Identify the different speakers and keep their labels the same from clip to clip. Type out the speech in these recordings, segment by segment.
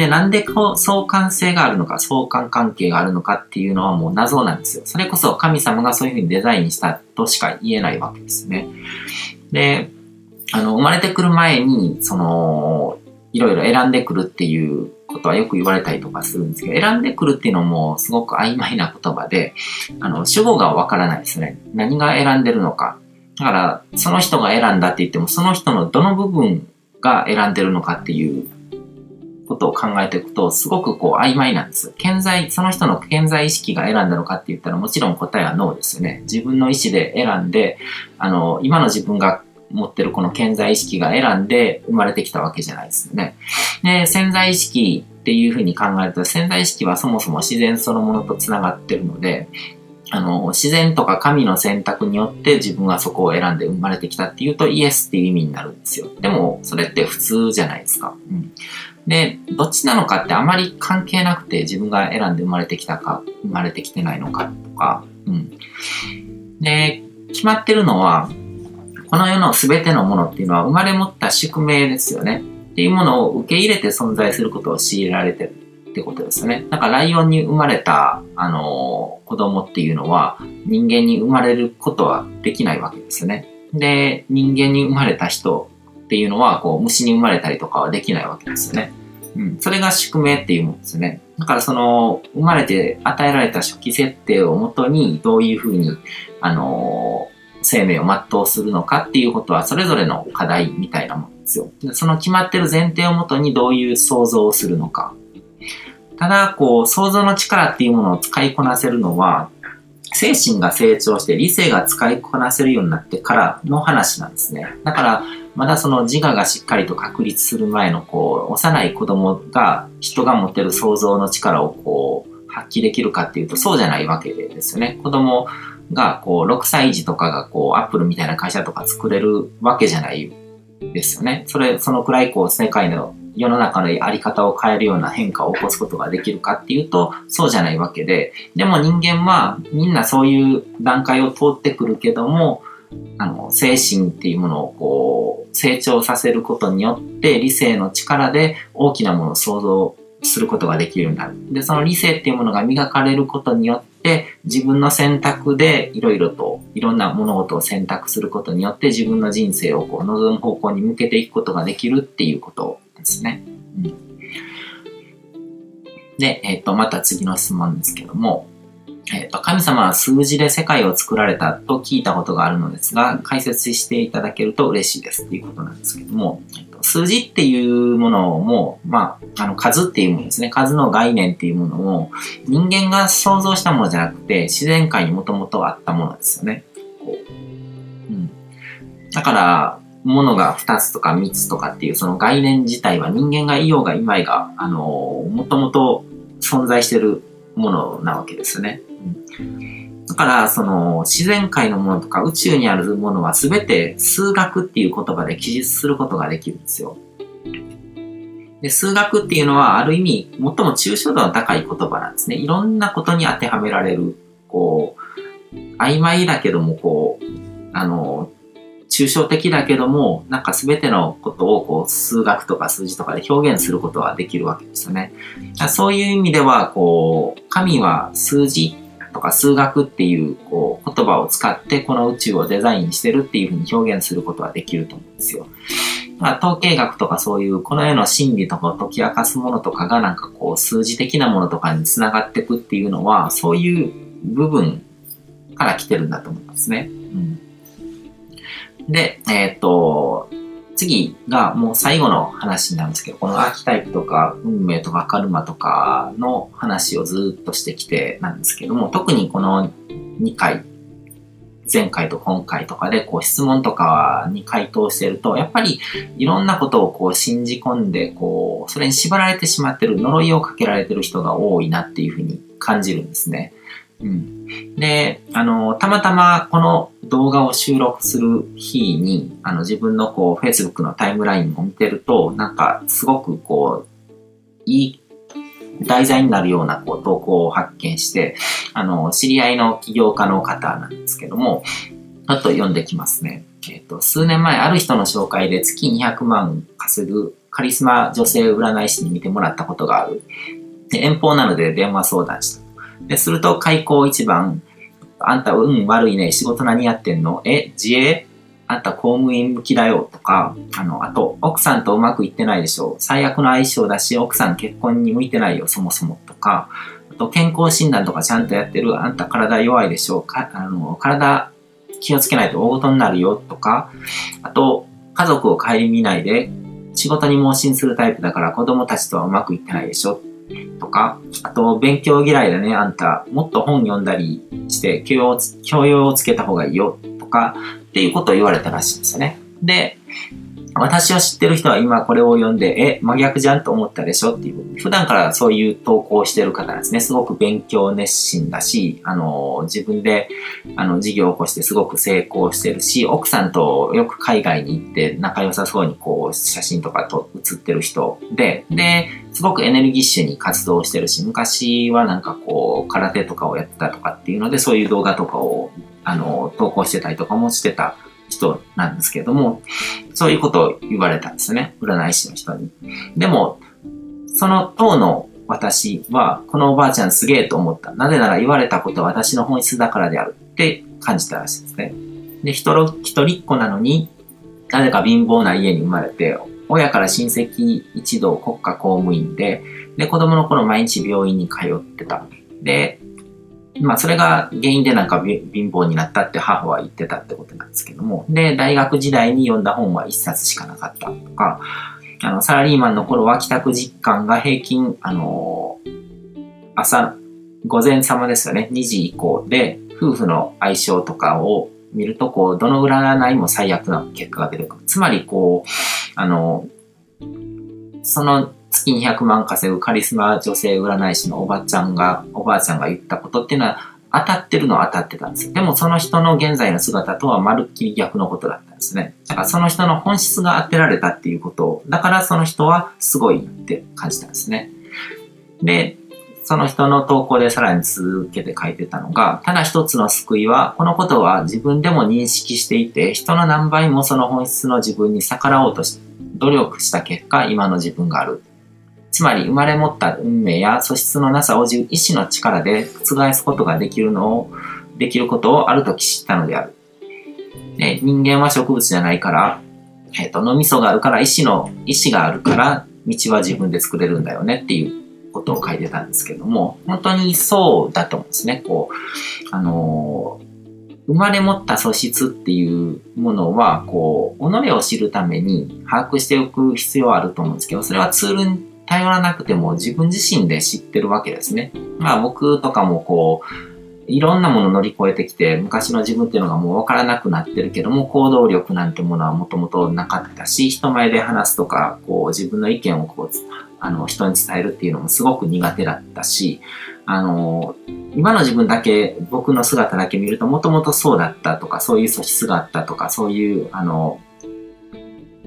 Speaker 1: で、なんでこう相関性があるのか、相関関係があるのかっていうのはもう謎なんですよ。それこそ神様がそういうふうにデザインしたとしか言えないわけですね。で、あの、生まれてくる前に、その、いろいろ選んでくるっていうことはよく言われたりとかするんですけど、選んでくるっていうのもすごく曖昧な言葉で、あの、主語がわからないですね。何が選んでるのか。だから、その人が選んだって言っても、その人のどの部分が選んでるのかっていうことを考えていくと、すごくこう曖昧なんです。健在、その人の健在意識が選んだのかって言ったらもちろん答えはノーですよね。自分の意思で選んで、あの、今の自分が持ってるこの健在意識が選んで生まれてきたわけじゃないですよね。で、潜在意識っていうふうに考えると、潜在意識はそもそも自然そのものと繋がってるので、あの、自然とか神の選択によって自分はそこを選んで生まれてきたっていうとイエスっていう意味になるんですよ。でも、それって普通じゃないですか。うん。で、どっちなのかってあまり関係なくて自分が選んで生まれてきたか、生まれてきてないのかとか、うん。で、決まってるのは、この世の全てのものっていうのは生まれ持った宿命ですよね。っていうものを受け入れて存在することを強いられてるってことですね。なんかライオンに生まれた、あのー、子供っていうのは人間に生まれることはできないわけですね。で、人間に生まれた人っていうのは、こう、虫に生まれたりとかはできないわけですよね。うん。それが宿命っていうもんですね。だからその、生まれて与えられた初期設定をもとに、どういうふうに、あのー生命を全うするのかっていうことはそれぞれの課題みたいなもんですよ。その決まってる前提をもとにどういう想像をするのか。ただ、こう、想像の力っていうものを使いこなせるのは、精神が成長して理性が使いこなせるようになってからの話なんですね。だから、まだその自我がしっかりと確立する前の、こう、幼い子供が人が持てる想像の力をこう、発揮できるかっていうとそうじゃないわけですよね。子供が、こう、6歳児とかが、こう、アップルみたいな会社とか作れるわけじゃないですよね。それ、そのくらい、こう、世界の世の中のあり方を変えるような変化を起こすことができるかっていうと、そうじゃないわけで、でも人間はみんなそういう段階を通ってくるけども、あの、精神っていうものをこう、成長させることによって、理性の力で大きなものを想像することができるようになる。で、その理性っていうものが磨かれることによって、自分の選択でいろいろといろんな物事を選択することによって自分の人生をこう望む方向に向けていくことができるっていうことをですね。うん、で、えっ、ー、と、また次の質問ですけども、えっ、ー、と、神様は数字で世界を作られたと聞いたことがあるのですが、解説していただけると嬉しいですっていうことなんですけども、え、ー、と、数字っていうものも、まあ、あの、数っていうものですね。数の概念っていうものを、人間が想像したものじゃなくて、自然界にもともとあったものですよね。うん、だから、ものが2つとか3つとかっていうその概念自体は人間がいようがいまいが、あの、もともと存在してるものなわけですね。だから、その、自然界のものとか宇宙にあるものは全て数学っていう言葉で記述することができるんですよ。で、数学っていうのはある意味、最も抽象度の高い言葉なんですね。いろんなことに当てはめられる、こう、曖昧だけども、こう、あの、抽象的だけども、なんか全てのことをこう数学とか数字とかで表現することはできるわけですよね。そういう意味では、こう、神は数字とか数学っていうこう言葉を使ってこの宇宙をデザインしてるっていうふうに表現することはできると思うんですよ。まあ、統計学とかそういうこの世の真理とかを解き明かすものとかがなんかこう数字的なものとかにつながっていくっていうのはそういう部分から来てるんだと思いますね。うんで、えっ、と、次がもう最後の話なんですけど、このアーキタイプとか運命とかカルマとかの話をずっとしてきてなんですけども、特にこの2回、前回と今回とかでこう質問とかに回答してると、やっぱりいろんなことをこう信じ込んで、こう、それに縛られてしまってる、呪いをかけられてる人が多いなっていうふうに感じるんですね。うん。で、あの、たまたまこの動画を収録する日に、あの、自分のこう、Facebook のタイムラインを見てると、なんか、すごくこう、いい題材になるようなこう投稿を発見して、あの、知り合いの起業家の方なんですけども、ちょっと読んできますね。えっ、と、数年前ある人の紹介で月200万稼ぐカリスマ女性占い師に見てもらったことがある。で遠方なので電話相談した。で、すると開口一番、あんた運悪いね、仕事何やってんの？え、自営あんた公務員向きだよ。とか、あの、あと、奥さんとうまくいってないでしょ。最悪の相性だし、奥さん結婚に向いてないよ、そもそも。とか、あと、健康診断とかちゃんとやってる、あんた体弱いでしょ。かあの、体気をつけないと大事になるよ。とか、あと、家族を顧みないで、仕事に盲信するタイプだから子供たちとはうまくいってないでしょ。とか、あと、勉強嫌いだね、あんた。もっと本読んだりして教養、教養をつけた方がいいよ、とか、っていうことを言われたらしいんですよね。で、私を知ってる人は今これを読んで、え、真逆じゃんと思ったでしょ？っていう。普段からそういう投稿してる方なんですね。すごく勉強熱心だし、あの、自分で、あの、事業を起こしてすごく成功してるし、奥さんとよく海外に行って仲良さそうにこう、写真とかと写ってる人で、で、すごくエネルギッシュに活動してるし、昔はなんかこう、空手とかをやってたとかっていうので、そういう動画とかを、あの、投稿してたりとかもしてた人なんですけれども、そういうことを言われたんですね。占い師の人に。でも、その当の私は、このおばあちゃんすげえと思った。なぜなら言われたことは私の本質だからであるって感じたらしいですね。で、一人っ子なのに、なぜか貧乏な家に生まれて、親から親戚一同国家公務員で、で、子供の頃毎日病院に通ってた。で、まあ、それが原因でなんか貧乏になったって母は言ってたってことなんですけども。で、大学時代に読んだ本は一冊しかなかったとか、あの、サラリーマンの頃は帰宅実感が平均、あの朝、午前様ですよね、2時以降で、夫婦の相性とかを見ると、こう、どの占いも最悪な結果が出てくる。つまり、こう、あの、その月200万稼ぐカリスマ女性占い師のおばちゃんが、おばあちゃんが言ったことっていうのは当たってるのは当たってたんですよ。でもその人の現在の姿とはまるっきり逆のことだったんですね。だからその人の本質が当てられたっていうことをだからその人はすごいって感じたんですね。で、その人の投稿でさらに続けて書いてたのが、ただ一つの救いは、このことは自分でも認識していて、人の何倍もその本質の自分に逆らおうとし、努力した結果、今の自分がある。つまり生まれ持った運命や素質のなさを意志の力で覆すことができるのを、できることをある時知ったのである。で人間は植物じゃないから、えっ、ー、と、脳みそがあるから、意志の、意志があるから、道は自分で作れるんだよねっていうことを書いてたんですけども、本当にそうだと思うんですね。こう、あのー、生まれ持った素質っていうものは、こう、己を知るために把握しておく必要はあると思うんですけど、それはツールに頼らなくても自分自身で知ってるわけですね。まあ僕とかもこう、いろんなもの乗り越えてきて、昔の自分っていうのがもう分からなくなってるけども、行動力なんてものはもともとなかったし、人前で話すとか、こう自分の意見をこう、あの、人に伝えるっていうのもすごく苦手だったし、あの、今の自分だけ、僕の姿だけ見ると、もともとそうだったとか、そういう素質があったとか、そういう、あの、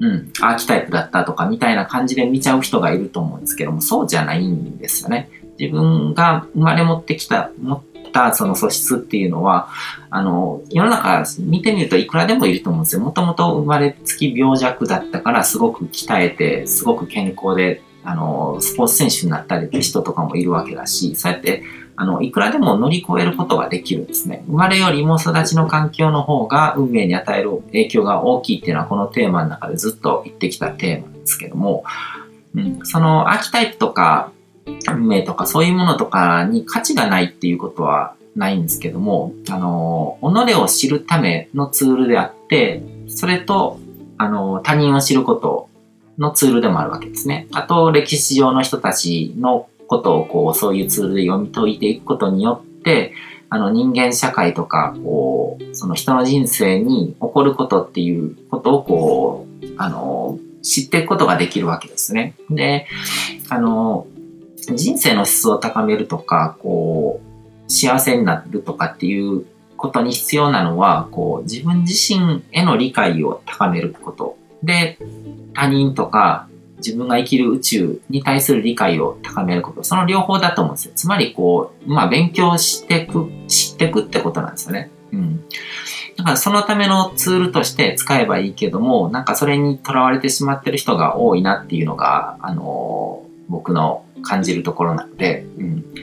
Speaker 1: うん、アーキタイプだったとかみたいな感じで見ちゃう人がいると思うんですけども、そうじゃないんですよね。自分が生まれ持ってきた、持ったその素質っていうのは、あの、世の中見てみるといくらでもいると思うんですよ。もともと生まれつき病弱だったからすごく鍛えて、すごく健康で、あの、スポーツ選手になったりって人とかもいるわけだし、そうやってあの、いくらでも乗り越えることができるんですね。生まれよりも育ちの環境の方が運命に与える影響が大きいっていうのはこのテーマの中でずっと言ってきたテーマですけども、うん、そのアーキタイプとか運命とかそういうものとかに価値がないっていうことはないんですけども、あの、己を知るためのツールであって、それと、あの、他人を知ることのツールでもあるわけですね。あと、歴史上の人たちのことをこう、そういうツールで読み解いていくことによって、あの人間社会とか、こう、その人の人生に起こることっていうことをこう、あの、知っていくことができるわけですね。で、あの、人生の質を高めるとか、こう、幸せになるとかっていうことに必要なのは、こう、自分自身への理解を高めること。で、他人とか自分が生きる宇宙に対する理解を高めること。その両方だと思うんですよ。つまりこう、まあ勉強してく、知ってくってことなんですよね。うん。だからそのためのツールとして使えばいいけども、なんかそれにとらわれてしまってる人が多いなっていうのが、あのー、僕の感じるところなので、うん。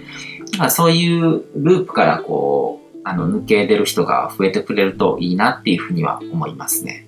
Speaker 1: だからそういうループからこう、あの、抜け出る人が増えてくれるといいなっていうふうには思いますね。